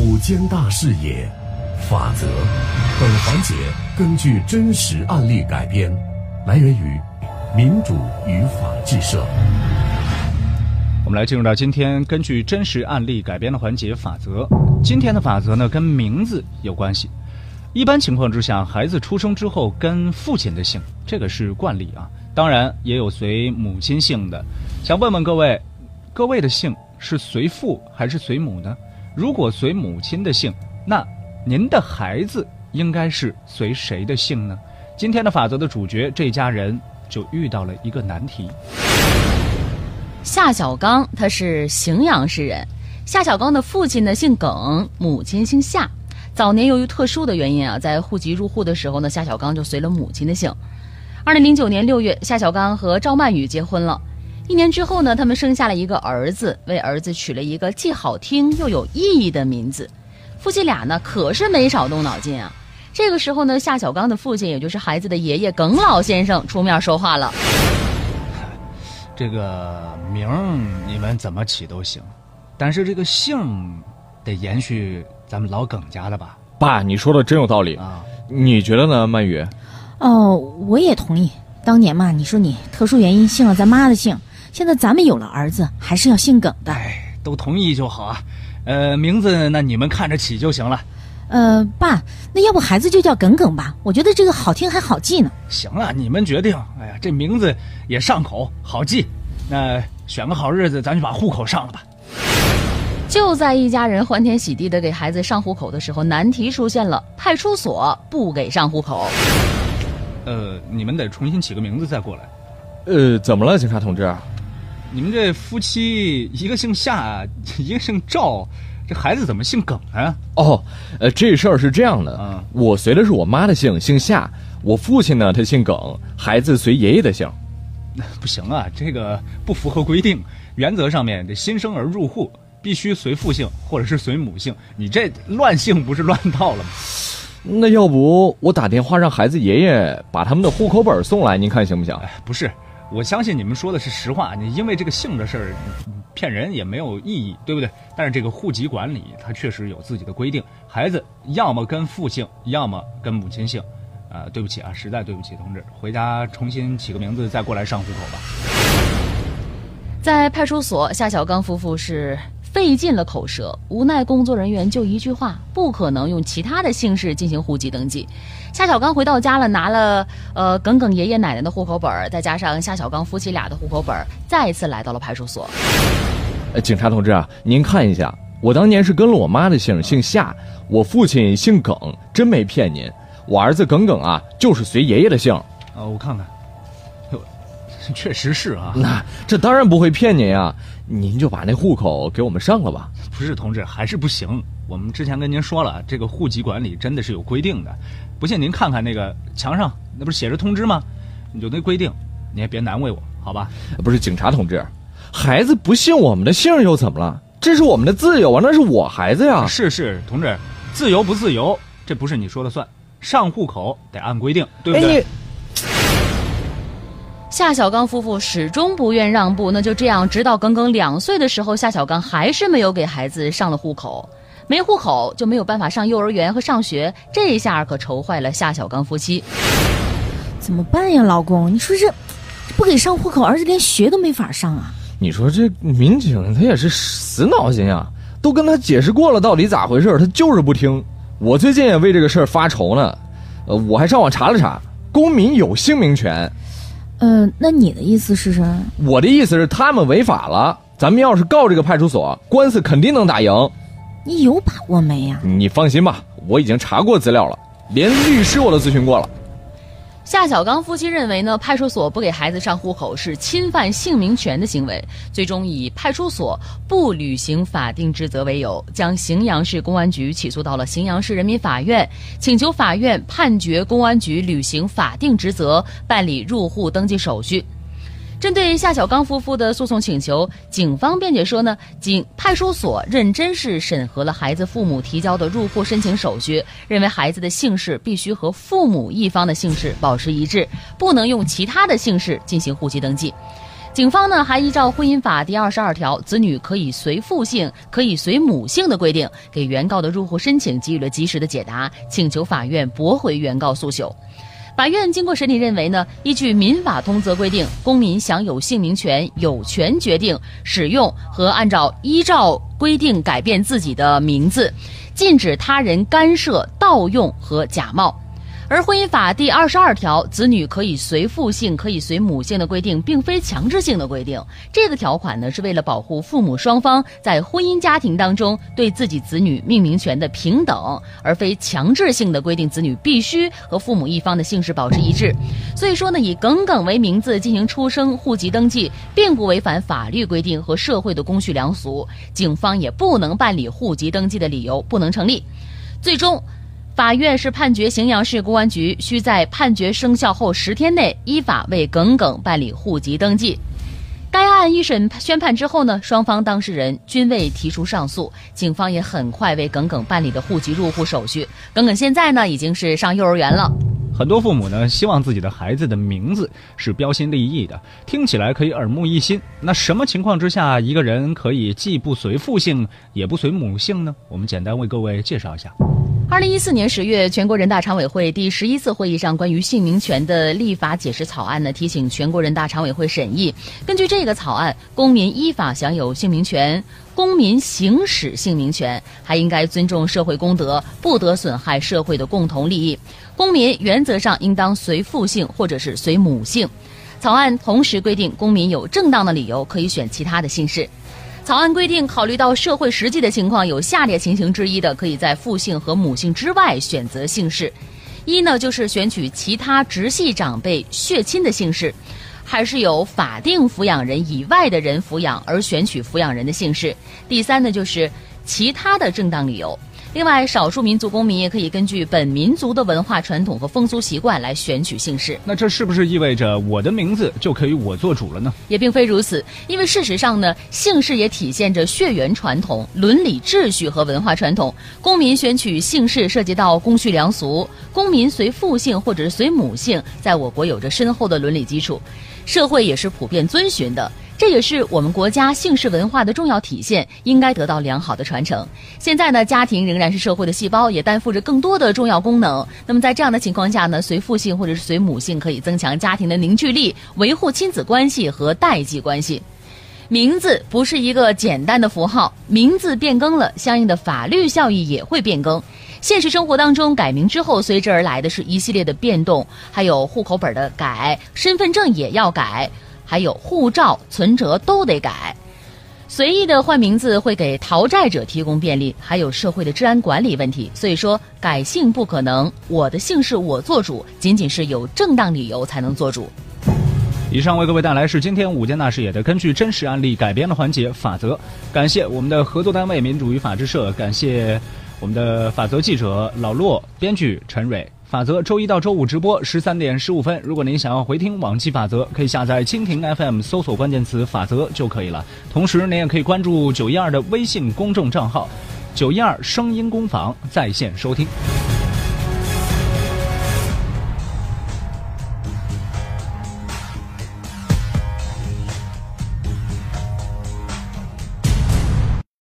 五间大视野，法则。本环节根据真实案例改编，来源于民主与法治社。我们来进入到今天根据真实案例改编的环节法则。今天的法则呢，跟名字有关系。一般情况之下，孩子出生之后跟父亲的姓，这个是惯例啊。当然也有随母亲姓的。想问问各位，各位的姓是随父还是随母呢？如果随母亲的姓，那您的孩子应该是随谁的姓呢？今天的法则的主角这家人就遇到了一个难题。夏小刚他是荥阳市人，夏小刚的父亲呢姓耿，母亲姓夏。早年由于特殊的原因啊，在户籍入户的时候呢，夏小刚就随了母亲的姓。二零零九年六月，夏小刚和赵曼雨结婚了。一年之后呢，他们生下了一个儿子，为儿子取了一个既好听又有意义的名字。夫妻俩呢可是没少动脑筋啊。这个时候呢，夏小刚的父亲，也就是孩子的爷爷耿老先生出面说话了。这个名你们怎么起都行，但是这个姓得延续咱们老耿家的吧？爸，你说的真有道理啊！你觉得呢，曼雨？哦，我也同意。当年嘛，你说你特殊原因姓了咱妈的姓。现在咱们有了儿子，还是要姓耿的。哎，都同意就好啊。呃，名字那你们看着起就行了。呃，爸，那要不孩子就叫耿耿吧？我觉得这个好听还好记呢。行了，你们决定。哎呀，这名字也上口，好记。那选个好日子，咱就把户口上了吧。就在一家人欢天喜地的给孩子上户口的时候，难题出现了：派出所不给上户口。呃，你们得重新起个名字再过来。呃，怎么了，警察同志？你们这夫妻一个姓夏，一个姓赵，这孩子怎么姓耿啊？哦，呃，这事儿是这样的，嗯，我随的是我妈的姓，姓夏。我父亲呢，他姓耿，孩子随爷爷的姓。那 不行啊，这个不符合规定。原则上面，这新生儿入户必须随父姓或者是随母姓。你这乱姓不是乱套了吗？那要不我打电话让孩子爷爷把他们的户口本送来，您看行不行？不是。我相信你们说的是实话，你因为这个姓的事儿骗人也没有意义，对不对？但是这个户籍管理它确实有自己的规定，孩子要么跟父姓，要么跟母亲姓。啊，对不起啊，实在对不起，同志，回家重新起个名字再过来上户口吧。在派出所，夏小刚夫妇是。费尽了口舌，无奈工作人员就一句话，不可能用其他的姓氏进行户籍登记。夏小刚回到家了，拿了呃耿耿爷爷奶奶的户口本，再加上夏小刚夫妻俩的户口本，再一次来到了派出所。呃，警察同志啊，您看一下，我当年是跟了我妈的姓，姓夏，我父亲姓耿，真没骗您。我儿子耿耿啊，就是随爷爷的姓。啊，我看看。确实是啊，那这当然不会骗您啊，您就把那户口给我们上了吧。不是，同志，还是不行。我们之前跟您说了，这个户籍管理真的是有规定的。不信您看看那个墙上，那不是写着通知吗？你就那规定，你也别难为我，好吧？不是，警察同志，孩子不姓我们的姓又怎么了？这是我们的自由啊，那是我孩子呀。是是，同志，自由不自由，这不是你说了算。上户口得按规定，对不对？夏小刚夫妇始终不愿让步，那就这样，直到耿耿两岁的时候，夏小刚还是没有给孩子上了户口。没户口就没有办法上幼儿园和上学，这一下可愁坏了夏小刚夫妻。怎么办呀，老公？你说这不给上户口，儿子连学都没法上啊！你说这民警他也是死脑筋啊，都跟他解释过了，到底咋回事，他就是不听。我最近也为这个事儿发愁呢，呃，我还上网查了查，公民有姓名权。嗯，那你的意思是什么？我的意思是他们违法了，咱们要是告这个派出所，官司肯定能打赢。你有把握没呀？你放心吧，我已经查过资料了，连律师我都咨询过了。夏小刚夫妻认为呢，派出所不给孩子上户口是侵犯姓名权的行为，最终以派出所不履行法定职责为由，将荥阳市公安局起诉到了荥阳市人民法院，请求法院判决公安局履行法定职责，办理入户登记手续。针对夏小刚夫妇的诉讼请求，警方辩解说呢，警派出所认真是审核了孩子父母提交的入户申请手续，认为孩子的姓氏必须和父母一方的姓氏保持一致，不能用其他的姓氏进行户籍登记。警方呢还依照婚姻法第二十二条，子女可以随父姓、可以随母姓的规定，给原告的入户申请给予了及时的解答，请求法院驳回原告诉求。法院经过审理认为呢，依据民法通则规定，公民享有姓名权，有权决定使用和按照依照规定改变自己的名字，禁止他人干涉、盗用和假冒。而婚姻法第二十二条，子女可以随父姓、可以随母姓的规定，并非强制性的规定。这个条款呢，是为了保护父母双方在婚姻家庭当中对自己子女命名权的平等，而非强制性的规定子女必须和父母一方的姓氏保持一致。所以说呢，以耿耿为名字进行出生户籍登记，并不违反法律规定和社会的公序良俗，警方也不能办理户籍登记的理由不能成立。最终。法院是判决荥阳市公安局需在判决生效后十天内依法为耿耿办理户籍登记。该案一审宣判之后呢，双方当事人均未提出上诉，警方也很快为耿耿办理的户籍入户手续。耿耿现在呢已经是上幼儿园了。很多父母呢希望自己的孩子的名字是标新立异的，听起来可以耳目一新。那什么情况之下一个人可以既不随父姓也不随母姓呢？我们简单为各位介绍一下。二零一四年十月，全国人大常委会第十一次会议上关于姓名权的立法解释草案呢，提请全国人大常委会审议。根据这个草案，公民依法享有姓名权，公民行使姓名权还应该尊重社会公德，不得损害社会的共同利益。公民原则上应当随父姓或者是随母姓。草案同时规定，公民有正当的理由可以选其他的姓氏。草案规定，考虑到社会实际的情况，有下列情形之一的，可以在父姓和母姓之外选择姓氏。一呢，就是选取其他直系长辈血亲的姓氏，还是有法定抚养人以外的人抚养而选取抚养人的姓氏。第三呢，就是其他的正当理由。另外，少数民族公民也可以根据本民族的文化传统和风俗习惯来选取姓氏。那这是不是意味着我的名字就可以我做主了呢？也并非如此，因为事实上呢，姓氏也体现着血缘传统、伦理秩序和文化传统。公民选取姓氏涉及到公序良俗，公民随父姓或者是随母姓，在我国有着深厚的伦理基础，社会也是普遍遵循的。这也是我们国家姓氏文化的重要体现，应该得到良好的传承。现在呢，家庭仍然是社会的细胞，也担负着更多的重要功能。那么在这样的情况下呢，随父姓或者是随母姓，可以增强家庭的凝聚力，维护亲子关系和代际关系。名字不是一个简单的符号，名字变更了，相应的法律效益也会变更。现实生活当中，改名之后随之而来的是一系列的变动，还有户口本的改，身份证也要改。还有护照、存折都得改，随意的换名字会给逃债者提供便利，还有社会的治安管理问题。所以说，改姓不可能，我的姓氏我做主，仅仅是有正当理由才能做主。以上为各位带来是今天五件大视野的根据真实案例改编的环节法则。感谢我们的合作单位民主与法制社，感谢我们的法则记者老骆，编剧陈蕊。法则周一到周五直播十三点十五分。如果您想要回听往期法则，可以下载蜻蜓 FM，搜索关键词“法则”就可以了。同时，您也可以关注九一二的微信公众账号“九一二声音工坊”在线收听。